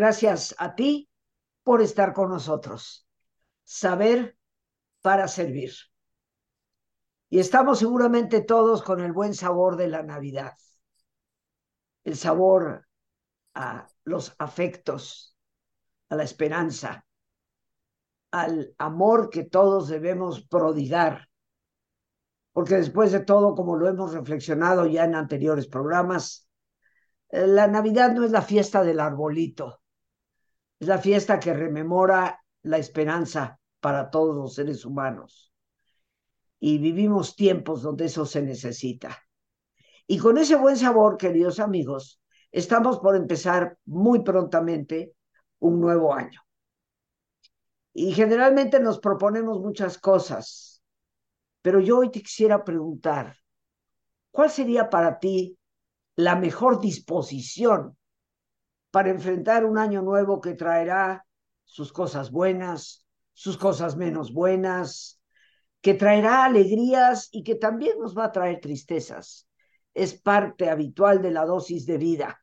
Gracias a ti por estar con nosotros. Saber para servir. Y estamos seguramente todos con el buen sabor de la Navidad. El sabor a los afectos, a la esperanza, al amor que todos debemos prodigar. Porque después de todo, como lo hemos reflexionado ya en anteriores programas, eh, la Navidad no es la fiesta del arbolito, es la fiesta que rememora la esperanza para todos los seres humanos. Y vivimos tiempos donde eso se necesita. Y con ese buen sabor, queridos amigos, estamos por empezar muy prontamente un nuevo año. Y generalmente nos proponemos muchas cosas, pero yo hoy te quisiera preguntar, ¿cuál sería para ti la mejor disposición para enfrentar un año nuevo que traerá sus cosas buenas, sus cosas menos buenas, que traerá alegrías y que también nos va a traer tristezas. Es parte habitual de la dosis de vida.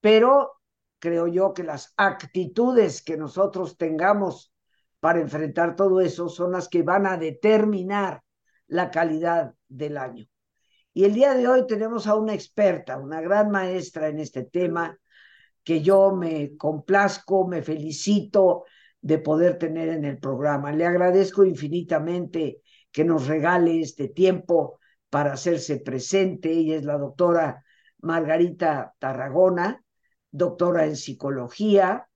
Pero creo yo que las actitudes que nosotros tengamos para enfrentar todo eso son las que van a determinar la calidad del año. Y el día de hoy tenemos a una experta, una gran maestra en este tema, que yo me complazco, me felicito de poder tener en el programa. Le agradezco infinitamente que nos regale este tiempo para hacerse presente. Ella es la doctora Margarita Tarragona, doctora en psicología,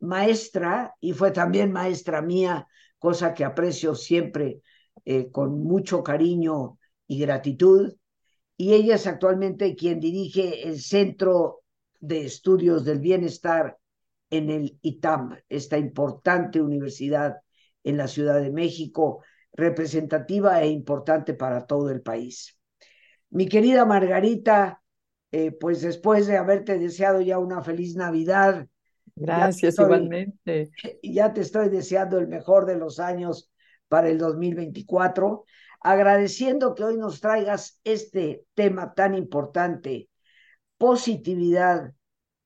maestra y fue también maestra mía, cosa que aprecio siempre eh, con mucho cariño y gratitud y ella es actualmente quien dirige el Centro de Estudios del Bienestar en el ITAM, esta importante universidad en la Ciudad de México, representativa e importante para todo el país. Mi querida Margarita, eh, pues después de haberte deseado ya una feliz Navidad. Gracias, igualmente. Ya te estoy deseando el mejor de los años para el 2024 agradeciendo que hoy nos traigas este tema tan importante, positividad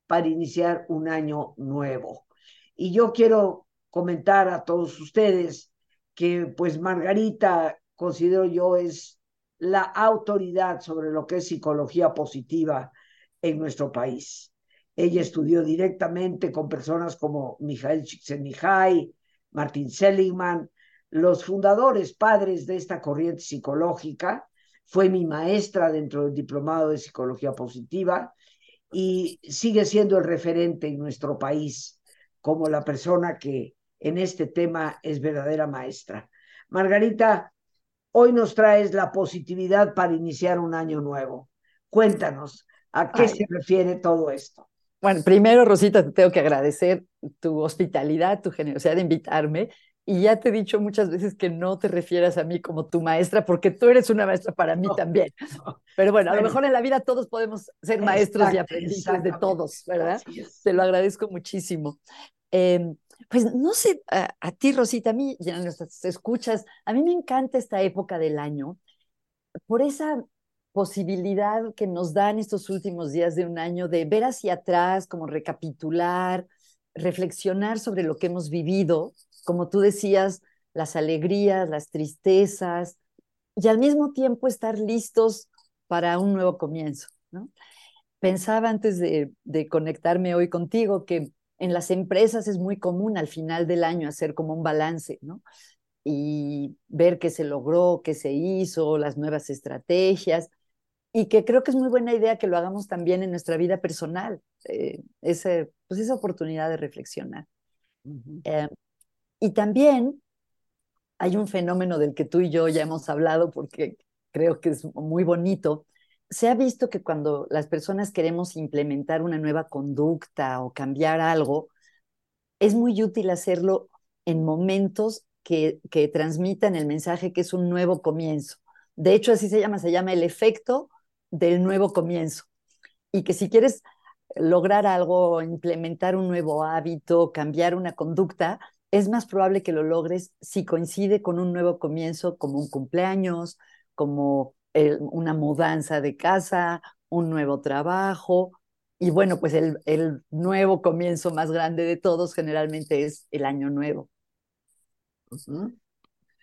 para iniciar un año nuevo. Y yo quiero comentar a todos ustedes que pues Margarita, considero yo, es la autoridad sobre lo que es psicología positiva en nuestro país. Ella estudió directamente con personas como Mijael Csikszentmihalyi, Martin Seligman, los fundadores, padres de esta corriente psicológica, fue mi maestra dentro del diplomado de psicología positiva y sigue siendo el referente en nuestro país como la persona que en este tema es verdadera maestra. Margarita, hoy nos traes la positividad para iniciar un año nuevo. Cuéntanos, ¿a qué se refiere todo esto? Bueno, primero, Rosita, te tengo que agradecer tu hospitalidad, tu generosidad de invitarme y ya te he dicho muchas veces que no te refieras a mí como tu maestra, porque tú eres una maestra para mí también. Pero bueno, a lo mejor en la vida todos podemos ser maestros y aprendices de todos, ¿verdad? Te lo agradezco muchísimo. Em, pues no sé, a, ti, Rosita, a mí, ya nuestras escuchas, a mí me encanta esta época del año por esa posibilidad que nos dan estos últimos días de un año de ver hacia atrás, como recapitular, reflexionar sobre lo que hemos vivido como tú decías, las alegrías, las tristezas, y al mismo tiempo estar listos para un nuevo comienzo. ¿no? Pensaba antes de, conectarme hoy contigo que en las empresas es muy común al final del año hacer como un balance, ¿no? Y ver qué se logró, qué se hizo, las nuevas estrategias, y que creo que es muy buena idea que lo hagamos también en nuestra vida personal, eh, ese, pues esa oportunidad de reflexionar. Y también hay un fenómeno del que tú y yo ya hemos hablado porque creo que es muy bonito. Se ha visto que cuando las personas queremos implementar una nueva conducta o cambiar algo, es muy útil hacerlo en momentos que, que transmitan el mensaje que es un nuevo comienzo. De hecho, así se llama, se llama el efecto del nuevo comienzo. Y que si quieres lograr algo, implementar un nuevo hábito, cambiar una conducta, es más probable que lo logres si coincide con un nuevo comienzo, como un cumpleaños, como una mudanza de casa, un nuevo trabajo, y bueno, pues el, nuevo comienzo más grande de todos generalmente es el año nuevo.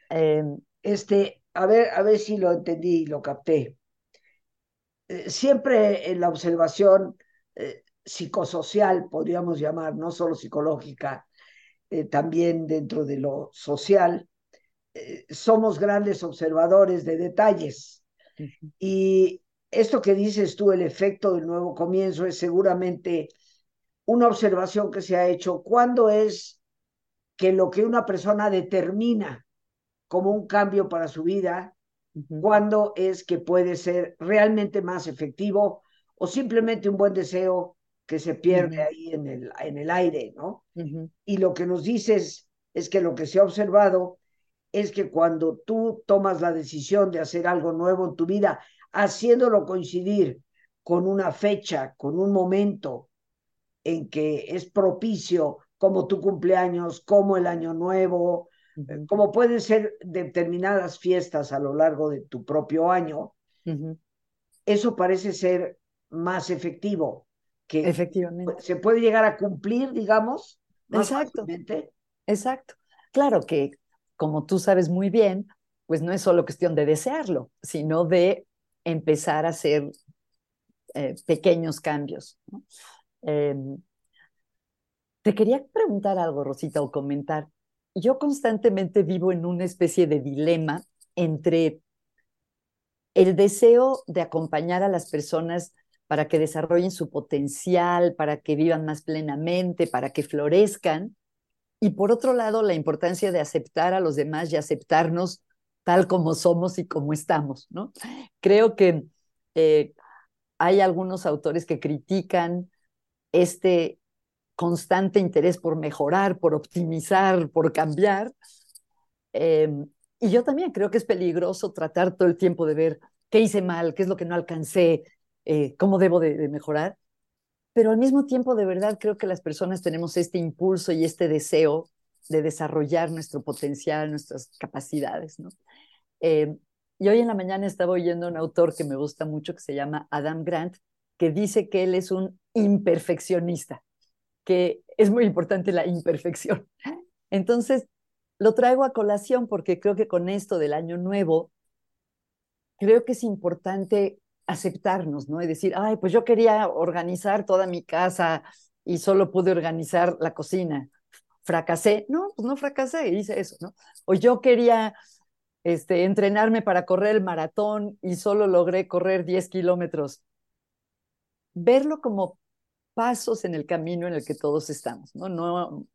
eh, este, a ver, a ver si lo entendí y lo capté. Eh, siempre en la observación eh, psicosocial, podríamos llamar, no solo psicológica, eh, también dentro de lo social, eh, somos grandes observadores de detalles. Uh -huh. Y esto que dices tú, el efecto del nuevo comienzo, es seguramente una observación que se ha hecho. ¿Cuándo es que lo que una persona determina como un cambio para su vida, uh -huh. cuándo es que puede ser realmente más efectivo o simplemente un buen deseo que se pierde uh -huh. ahí en el, en el aire, ¿no? Uh -huh. Y lo que nos dices es que lo que se ha observado es que cuando tú tomas la decisión de hacer algo nuevo en tu vida, haciéndolo coincidir con una fecha, con un momento en que es propicio, como tu cumpleaños, como el año nuevo, uh -huh. como pueden ser determinadas fiestas a lo largo de tu propio año, eso parece ser más efectivo, que Efectivamente. se puede llegar a cumplir, digamos, más Exacto. fácilmente. Exacto. Claro que, como tú sabes muy bien, pues no es solo cuestión de desearlo, sino de empezar a hacer eh, pequeños cambios. ¿no? Eh, te quería preguntar algo, Rosita, o comentar. Yo constantemente vivo en una especie de dilema entre el deseo de acompañar a las personas para que desarrollen su potencial, para que vivan más plenamente, para que florezcan, y por otro lado, la importancia de aceptar a los demás y aceptarnos tal como somos y como estamos, ¿no? Creo que eh, hay algunos autores que critican este constante interés por mejorar, por optimizar, por cambiar. Eh, y yo también creo que es peligroso tratar todo el tiempo de ver qué hice mal, qué es lo que no alcancé, eh, cómo debo de, mejorar. Pero al mismo tiempo, de verdad, creo que las personas tenemos este impulso y este deseo de desarrollar nuestro potencial, nuestras capacidades, ¿no? Eh, y hoy en la mañana estaba oyendo a un autor que me gusta mucho, que se llama Adam Grant, que dice que él es un imperfeccionista, que es muy importante la imperfección. Entonces, lo traigo a colación porque creo que con esto del año nuevo, creo que es importante aceptarnos, ¿no? Y decir, ay, pues yo quería organizar toda mi casa y solo pude organizar la cocina. Fracasé. No, pues no fracasé, hice eso, ¿no? O yo quería este, entrenarme para correr el maratón y solo logré correr 10 kilómetros. Verlo como pasos en el camino en el que todos estamos, ¿no? no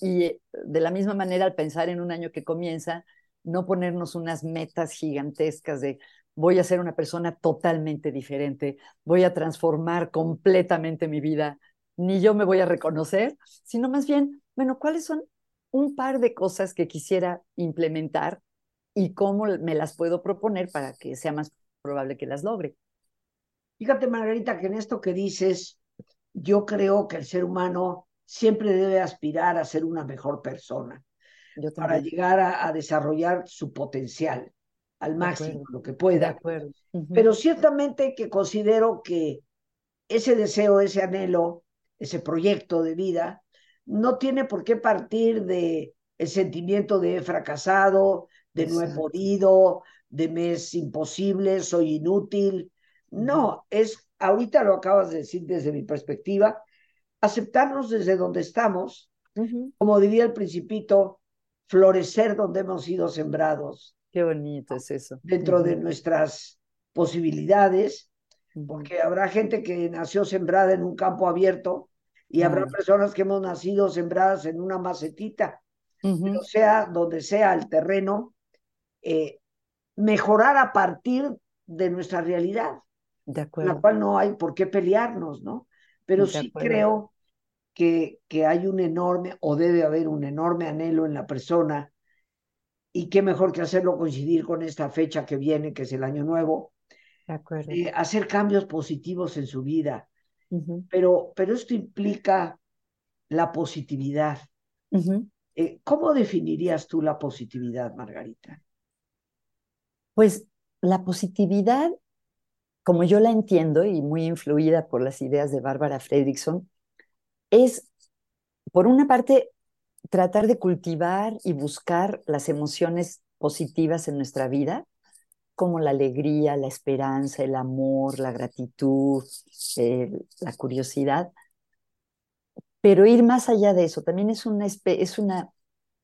y de la misma manera, al pensar en un año que comienza, no ponernos unas metas gigantescas de voy a ser una persona totalmente diferente, voy a transformar completamente mi vida, ni yo me voy a reconocer, sino más bien, bueno, ¿cuáles son un par de cosas que quisiera implementar y cómo me las puedo proponer para que sea más probable que las logre? Fíjate, Margarita, que en esto que dices, yo creo que el ser humano siempre debe aspirar a ser una mejor persona para llegar a, a desarrollar su potencial al máximo, lo que pueda. Uh -huh. Pero ciertamente que considero que ese deseo, ese anhelo, ese proyecto de vida, no tiene por qué partir de el sentimiento de he fracasado, de Exacto. no he podido, de me es imposible, soy inútil. No, es, ahorita lo acabas de decir desde mi perspectiva, aceptarnos desde donde estamos, uh -huh. como diría el principito, florecer donde hemos sido sembrados, Qué bonito es eso. Dentro uh -huh. de nuestras posibilidades, uh porque habrá gente que nació sembrada en un campo abierto y uh -huh. habrá personas que hemos nacido sembradas en una macetita. Pero sea donde sea el terreno, eh, mejorar a partir de nuestra realidad, de acuerdo. la cual no hay por qué pelearnos, ¿no? Pero de sí acuerdo. creo que, que hay un enorme, o debe haber un enorme anhelo en la persona y qué mejor que hacerlo coincidir con esta fecha que viene, que es el año nuevo, eh, hacer cambios positivos en su vida. Uh -huh. pero, pero esto implica la positividad. Uh -huh. eh, ¿Cómo definirías tú la positividad, Margarita? Pues la positividad como yo la entiendo y muy influida por las ideas de Bárbara Fredrickson, es, por una parte, tratar de cultivar y buscar las emociones positivas en nuestra vida, como la alegría, la esperanza, el amor, la gratitud, eh, la curiosidad, pero ir más allá de eso también es una, es una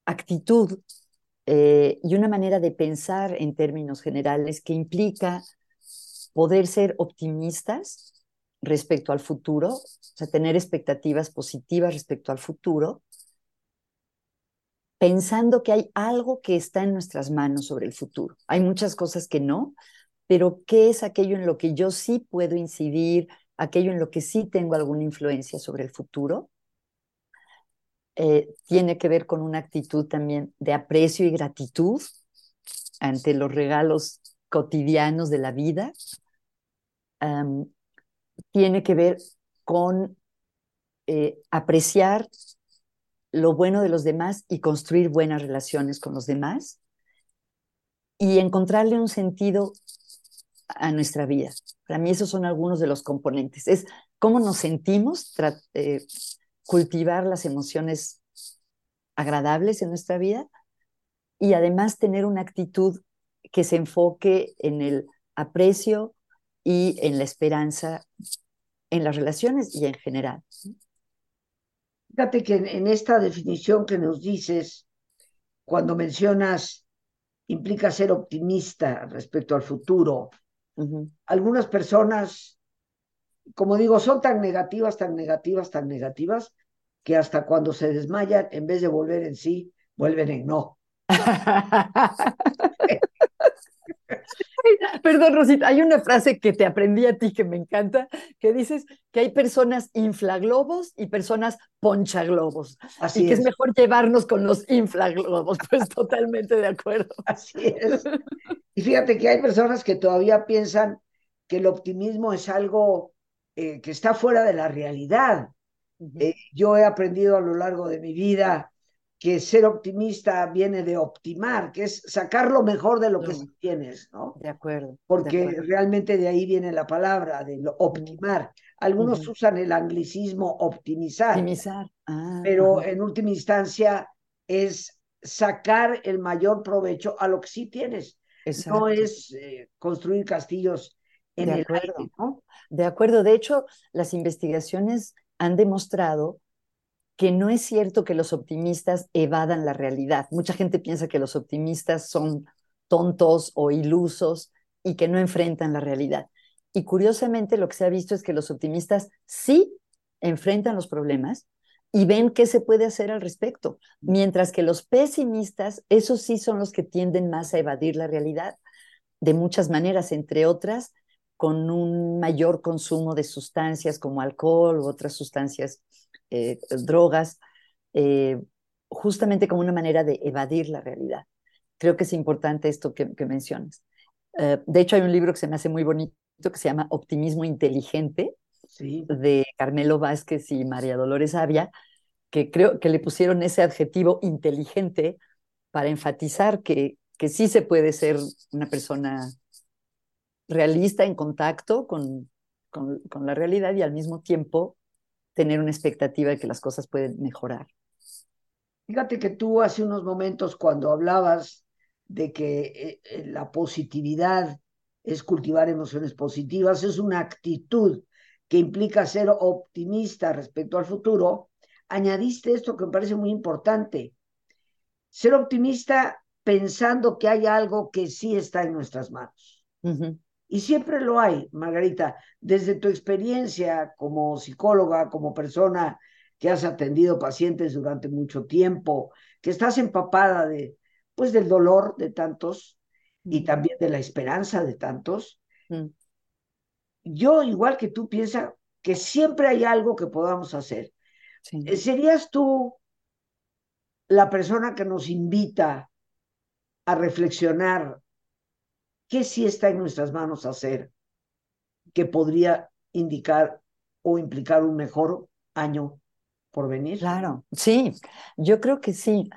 actitud eh, y una manera de pensar en términos generales que implica poder ser optimistas respecto al futuro, o sea, tener expectativas positivas respecto al futuro, pensando que hay algo que está en nuestras manos sobre el futuro. Hay muchas cosas que no, pero ¿qué es aquello en lo que yo sí puedo incidir, aquello en lo que sí tengo alguna influencia sobre el futuro? Eh, tiene que ver con una actitud también de aprecio y gratitud ante los regalos cotidianos de la vida. tiene que ver con eh, apreciar lo bueno de los demás y construir buenas relaciones con los demás y encontrarle un sentido a nuestra vida. Para mí esos son algunos de los componentes. Es cómo nos sentimos, eh, cultivar las emociones agradables en nuestra vida y además tener una actitud que se enfoque en el aprecio y en la esperanza en las relaciones y en general. Fíjate que en, esta definición que nos dices, cuando mencionas implica ser optimista respecto al futuro, algunas personas, como digo, son tan negativas, tan negativas, tan negativas, que hasta cuando se desmayan, en vez de volver en sí, vuelven en no. Perdón, Rosita, hay una frase que te aprendí a ti que me encanta, que dices que hay personas inflaglobos y personas ponchaglobos. Así y que es. mejor llevarnos con los inflaglobos, pues totalmente de acuerdo. Así es. Y fíjate que hay personas que todavía piensan que el optimismo es algo eh, que está fuera de la realidad. Eh, yo he aprendido a lo largo de mi vida que ser optimista viene de optimar, que es sacar lo mejor de lo que tienes, ¿no? De acuerdo. Porque realmente de ahí viene la palabra, de lo optimar. Algunos usan el anglicismo optimizar. Optimizar. Ah, pero en última instancia es sacar el mayor provecho a lo que sí tienes. No es eh, construir castillos en el acuerdo. aire, ¿no? De acuerdo. De hecho, las investigaciones han demostrado que no es cierto que los optimistas evadan la realidad. Mucha gente piensa que los optimistas son tontos o ilusos y que no enfrentan la realidad. Y curiosamente lo que se ha visto es que los optimistas sí enfrentan los problemas y ven qué se puede hacer al respecto, mientras que los pesimistas, esos sí son los que tienden más a evadir la realidad de muchas maneras, entre otras, con un mayor consumo de sustancias como alcohol u otras sustancias eh, drogas, eh, justamente como una manera de evadir la realidad. Creo que es importante esto que, mencionas. Eh, de hecho, hay un libro que se me hace muy bonito que se llama Optimismo Inteligente, de Carmelo Vázquez y María Dolores Avia, que creo que le pusieron ese adjetivo inteligente para enfatizar que, que sí se puede ser una persona realista en contacto con, con, con, la realidad y al mismo tiempo tener una expectativa de que las cosas pueden mejorar. Fíjate que tú hace unos momentos cuando hablabas de que eh, eh, la positividad es cultivar emociones positivas, es una actitud que implica ser optimista respecto al futuro, añadiste esto que me parece muy importante. Ser optimista pensando que hay algo que sí está en nuestras manos. Y siempre lo hay, Margarita, desde tu experiencia como psicóloga, como persona que has atendido pacientes durante mucho tiempo, que estás empapada de, pues, del dolor de tantos y también de la esperanza de tantos. Mm. Yo, igual que tú, piensa que siempre hay algo que podamos hacer. Eh, ¿Serías tú la persona que nos invita a reflexionar ¿Qué sí está en nuestras manos hacer que podría indicar o implicar un mejor año por venir? Claro, sí, yo creo que sí.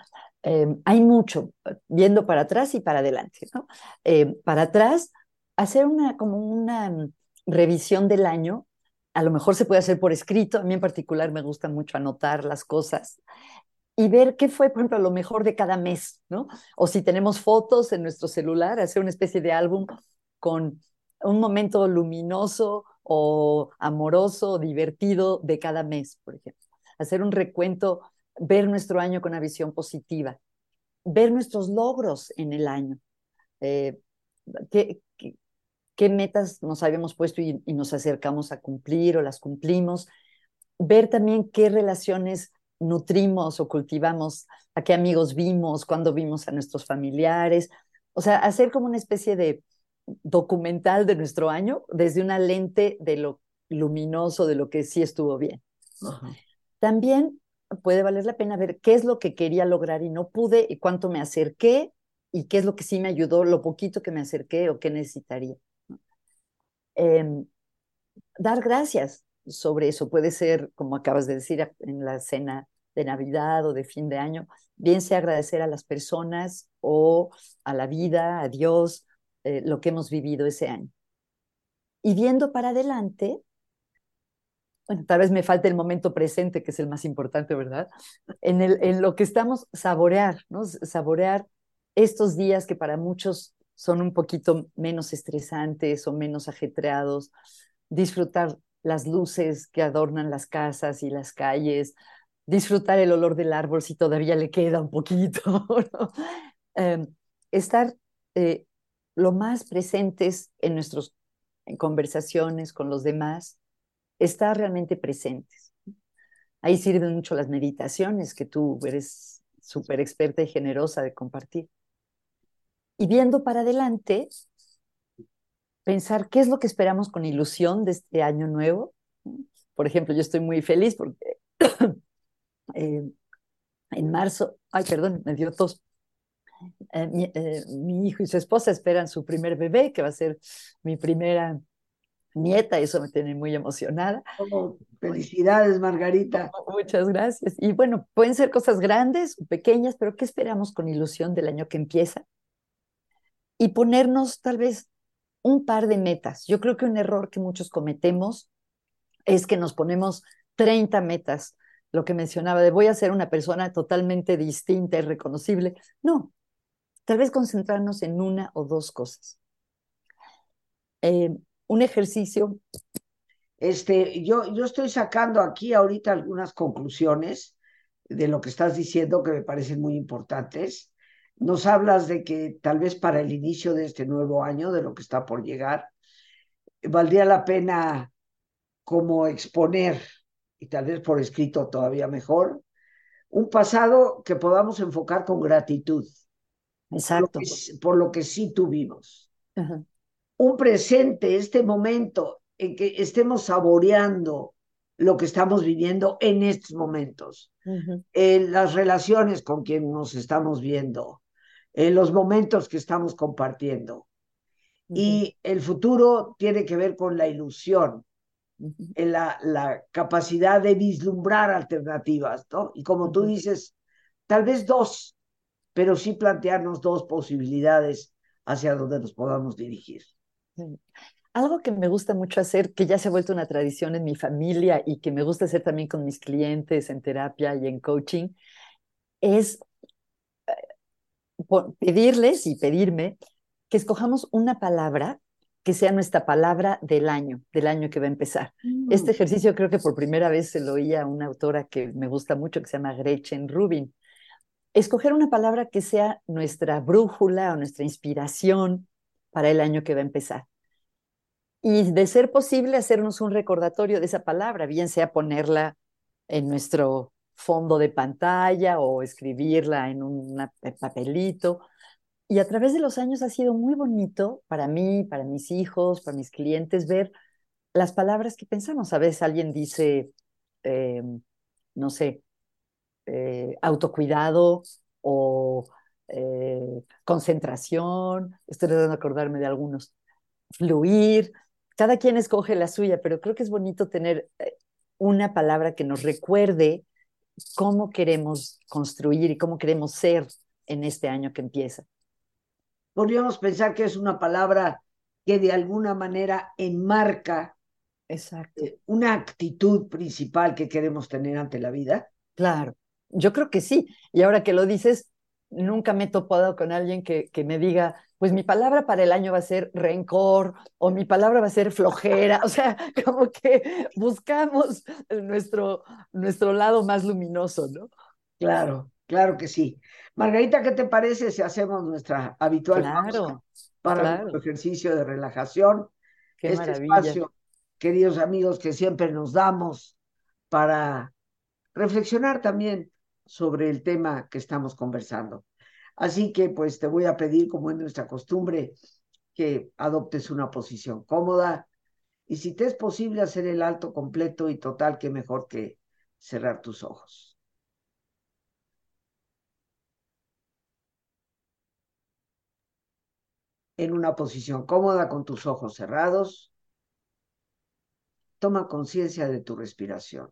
Em, hay mucho, viendo para atrás y para adelante, ¿no? Em, para atrás, hacer una, como una revisión del año. A lo mejor se puede hacer por escrito. A mí en particular me gusta mucho anotar las cosas y ver qué fue, por ejemplo, lo mejor de cada mes, ¿no? O si tenemos fotos en nuestro celular, hacer una especie de álbum con un momento luminoso o amoroso, divertido de cada mes, por ejemplo. Hacer un recuento, ver nuestro año con una visión positiva, ver nuestros logros en el año. Eh, qué, qué, metas nos habíamos puesto y nos acercamos a cumplir o las cumplimos. Ver también qué relaciones nutrimos o cultivamos, a qué amigos vimos, cuándo vimos a nuestros familiares. O sea, hacer como una especie de documental de nuestro año desde una lente de lo luminoso, de lo que sí estuvo bien. También puede valer la pena ver qué es lo que quería lograr y no pude y cuánto me acerqué y qué es lo que sí me ayudó, lo poquito que me acerqué o qué necesitaría. Em, dar gracias sobre eso. Puede ser, como acabas de decir, en la cena de Navidad o de fin de año, bien sea agradecer a las personas o a la vida, a Dios, eh, lo que hemos vivido ese año. Y viendo para adelante, bueno, tal vez me falte el momento presente, que es el más importante, ¿verdad? En, el, en lo que estamos, saborear, ¿no? Saborear estos días que para muchos son un poquito menos estresantes o menos ajetreados, disfrutar las luces que adornan las casas y las calles, disfrutar el olor del árbol si todavía le queda un poquito. Em, estar eh, lo más presentes en nuestras conversaciones con los demás, estar realmente presentes. Ahí sirven mucho las meditaciones que tú eres súper experta y generosa de compartir. Y viendo para adelante, pensar qué es lo que esperamos con ilusión de este año nuevo. Por ejemplo, yo estoy muy feliz porque eh, en marzo, ay, perdón, me dio tos, eh, eh, mi, hijo y su esposa esperan su primer bebé, que va a ser mi primera nieta, eso me tiene muy emocionada. Oh, felicidades, Margarita. Muchas gracias. Y bueno, pueden ser cosas grandes o pequeñas, pero ¿qué esperamos con ilusión del año que empieza? Y ponernos tal vez un par de metas. Yo creo que un error que muchos cometemos es que nos ponemos 30 metas, lo que mencionaba de voy a ser una persona totalmente distinta y reconocible. No, Tal vez concentrarnos en una o dos cosas. Eh, un ejercicio. Este, yo, yo estoy sacando aquí ahorita algunas conclusiones de lo que estás diciendo que me parecen muy importantes. Nos hablas de que tal vez para el inicio de este nuevo año, de lo que está por llegar, valdría la pena como exponer, y tal vez por escrito todavía mejor, un pasado que podamos enfocar con gratitud. Exacto. Por lo que, sí tuvimos. Un presente, este momento en que estemos saboreando lo que estamos viviendo en estos momentos, en las relaciones con quien nos estamos viendo, en los momentos que estamos compartiendo. Y el futuro tiene que ver con la ilusión, en la, la, capacidad de vislumbrar alternativas, ¿no? Y como tú dices, tal vez dos, pero sí plantearnos dos posibilidades hacia donde nos podamos dirigir. Algo que me gusta mucho hacer, que ya se ha vuelto una tradición en mi familia y que me gusta hacer también con mis clientes en terapia y en coaching, es pedirles y pedirme que escojamos una palabra que sea nuestra palabra del año, del año que va a empezar. Este mm. ejercicio creo que por primera vez se lo oía a una autora que me gusta mucho, que se llama Gretchen Rubin escoger una palabra que sea nuestra brújula o nuestra inspiración para el año que va a empezar. Y de ser posible, hacernos un recordatorio de esa palabra, bien sea ponerla en nuestro fondo de pantalla o escribirla en un papelito. Y a través de los años ha sido muy bonito para mí, para mis hijos, para mis clientes, ver las palabras que pensamos. A veces alguien dice, em, no sé, eh, autocuidado o eh, concentración, estoy tratando de acordarme de algunos, fluir, cada quien escoge la suya, pero creo que es bonito tener eh, una palabra que nos recuerde cómo queremos construir y cómo queremos ser en este año que empieza. Podríamos pensar que es una palabra que de alguna manera enmarca Exacto. eh, una actitud principal que queremos tener ante la vida? Claro, yo creo que sí. Y ahora que lo dices, nunca me he topado con alguien que, que me diga, pues mi palabra para el año va a ser rencor o mi palabra va a ser flojera. O sea, como que buscamos nuestro, nuestro lado más luminoso, ¿no? Claro, claro que sí. Margarita, ¿qué te parece si hacemos nuestra habitual Claro, para claro. nuestro ejercicio de relajación? Qué este maravilla. espacio, queridos amigos, que siempre nos damos para reflexionar también sobre el tema que estamos conversando. Así que pues te voy a pedir, como es nuestra costumbre, que adoptes una posición cómoda y si te es posible hacer el alto completo y total, qué mejor que cerrar tus ojos. En una posición cómoda con tus ojos cerrados, toma conciencia de tu respiración,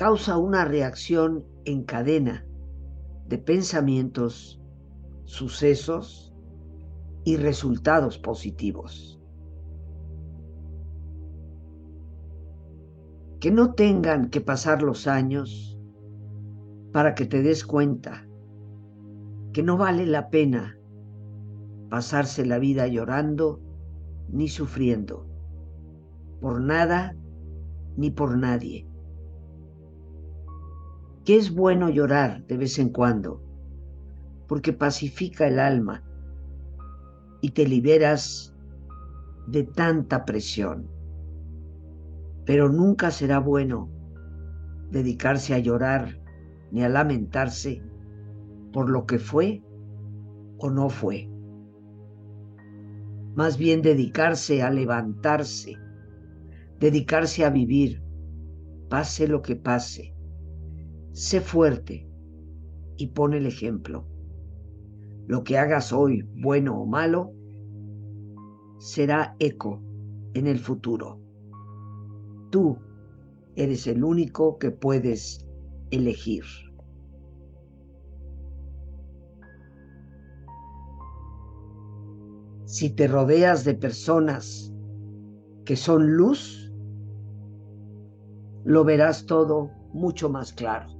causa una reacción en cadena de pensamientos, sucesos y resultados positivos. Que no tengan que pasar los años para que te des cuenta que no vale la pena pasarse la vida llorando ni sufriendo por nada ni por nadie que es bueno llorar de vez en cuando, porque pacifica el alma y te liberas de tanta presión. Pero nunca será bueno dedicarse a llorar ni a lamentarse por lo que fue o no fue. Más bien dedicarse a levantarse, dedicarse a vivir, pase lo que pase sé fuerte y pon el ejemplo. Lo que hagas hoy, bueno o malo, será eco en el futuro. Tú eres el único que puedes elegir. Si te rodeas de personas que son luz, lo verás todo mucho más claro.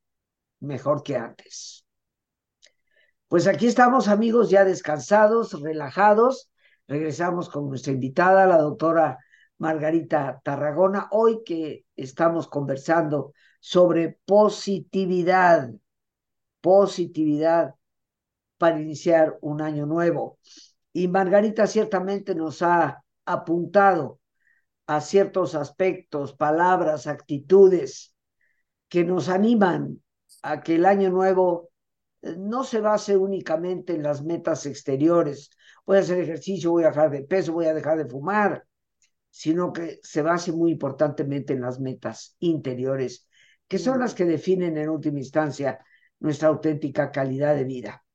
mejor que antes. Pues aquí estamos amigos ya descansados, relajados. Regresamos con nuestra invitada, la doctora Margarita Tarragona, hoy que estamos conversando sobre positividad, positividad para iniciar un año nuevo. Y Margarita ciertamente nos ha apuntado a ciertos aspectos, palabras, actitudes que nos animan a que el año nuevo eh, no se base únicamente en las metas exteriores. Voy a hacer ejercicio, voy a dejar de peso, voy a dejar de fumar, sino que se base muy importantemente en las metas interiores, que son las que definen en última instancia nuestra auténtica calidad de vida.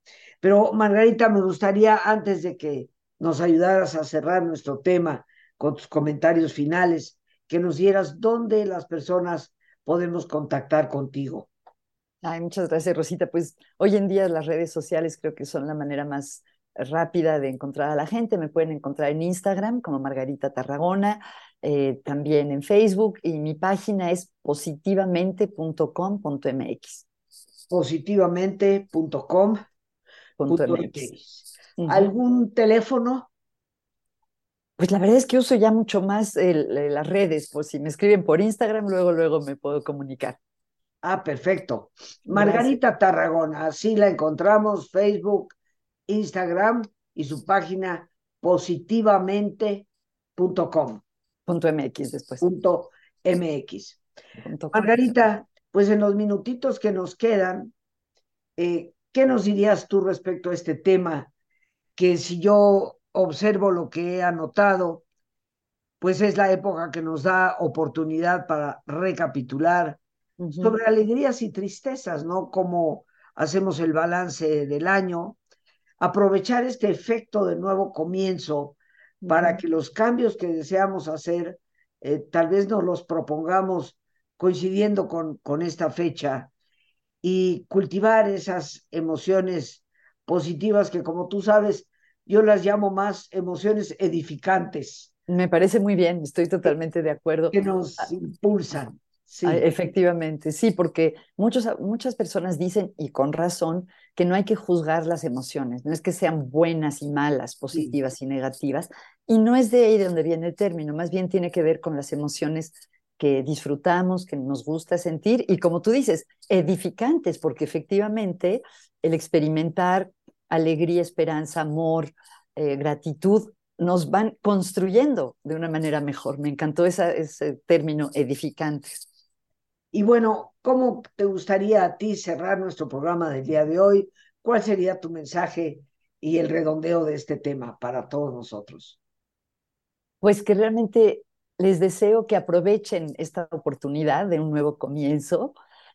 Pero Margarita, me gustaría, antes de que nos ayudaras a cerrar nuestro tema con tus comentarios finales, que nos dieras dónde las personas podemos contactar contigo. Ay, muchas gracias, Rosita. Pues hoy en día las redes sociales creo que son la manera más rápida de encontrar a la gente. Me pueden encontrar en Instagram como Margarita Tarragona, eh, también en Facebook y mi página es positivamente.com.mx. Positivamente.com.mx. ¿Algún teléfono? Pues la verdad es que uso ya mucho más las redes, pues si me escriben por Instagram, luego, luego me puedo comunicar. Ah, perfecto. Margarita Tarragona, así la encontramos, Facebook, Instagram y su página positivamente.com. Punto MX después. Punto MX. Margarita, pues en los minutitos que nos quedan, eh, ¿qué nos dirías tú respecto a este tema? Que si yo observo lo que he anotado, pues es la época que nos da oportunidad para recapitular sobre alegrías y tristezas, ¿no? Cómo hacemos el balance del año, aprovechar este efecto de nuevo comienzo para que los cambios que deseamos hacer, eh, tal vez nos los propongamos coincidiendo con, con esta fecha y cultivar esas emociones positivas que, como tú sabes, yo las llamo más emociones edificantes. Me parece muy bien, estoy totalmente de acuerdo. Que nos ah, impulsan. Sí. Efectivamente, sí, porque muchos, muchas personas dicen, y con razón, que no hay que juzgar las emociones, no es que sean buenas y malas, positivas y negativas, y no es de ahí de donde viene el término, más bien tiene que ver con las emociones que disfrutamos, que nos gusta sentir, y como tú dices, edificantes, porque efectivamente el experimentar alegría, esperanza, amor, eh, gratitud, nos van construyendo de una manera mejor. Me encantó ese término edificantes. Y bueno, ¿cómo te gustaría a ti cerrar nuestro programa del día de hoy? ¿Cuál sería tu mensaje y el redondeo de este tema para todos nosotros? Pues que realmente les deseo que aprovechen esta oportunidad de un nuevo comienzo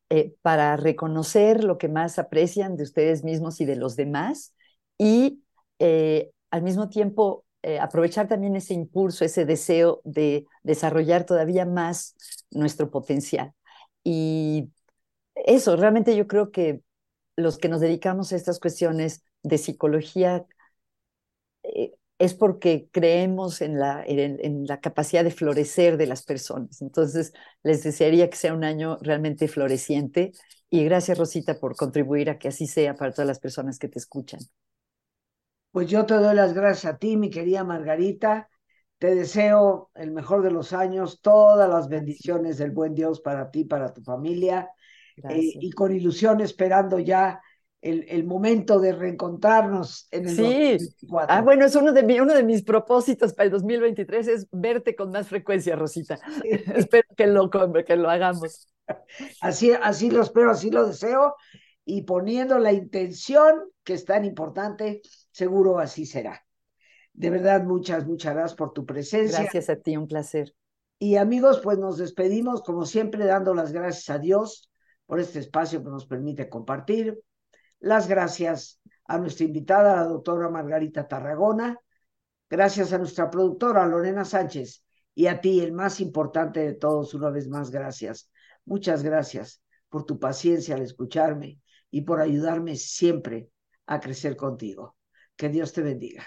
eh, para reconocer lo que más aprecian de ustedes mismos y de los demás y eh, al mismo tiempo eh, aprovechar también ese impulso, ese deseo de desarrollar todavía más nuestro potencial. Y eso, realmente yo creo que los que nos dedicamos a estas cuestiones de psicología eh, es porque creemos en la, en, la capacidad de florecer de las personas. Entonces, les desearía que sea un año realmente floreciente y gracias, Rosita, por contribuir a que así sea para todas las personas que te escuchan. Pues yo te doy las gracias a ti, mi querida Margarita. Te deseo el mejor de los años, todas las bendiciones del buen Dios para ti, para tu familia, eh, y con ilusión esperando ya el, el, momento de reencontrarnos en el sí. Ah, bueno, es uno de, mi, uno de mis propósitos para el 2023 es verte con más frecuencia, Rosita. espero que lo, que lo hagamos. Así, así lo espero, así lo deseo, y poniendo la intención que es tan importante, seguro así será. De verdad, muchas, muchas gracias por tu presencia. Gracias a ti, un placer. Y amigos, pues nos despedimos, como siempre, dando las gracias a Dios por este espacio que nos permite compartir. Las gracias a nuestra invitada, la doctora Margarita Tarragona. Gracias a nuestra productora, Lorena Sánchez. Y a ti, el más importante de todos, una vez más, gracias. Muchas gracias por tu paciencia al escucharme y por ayudarme siempre a crecer contigo. Que Dios te bendiga.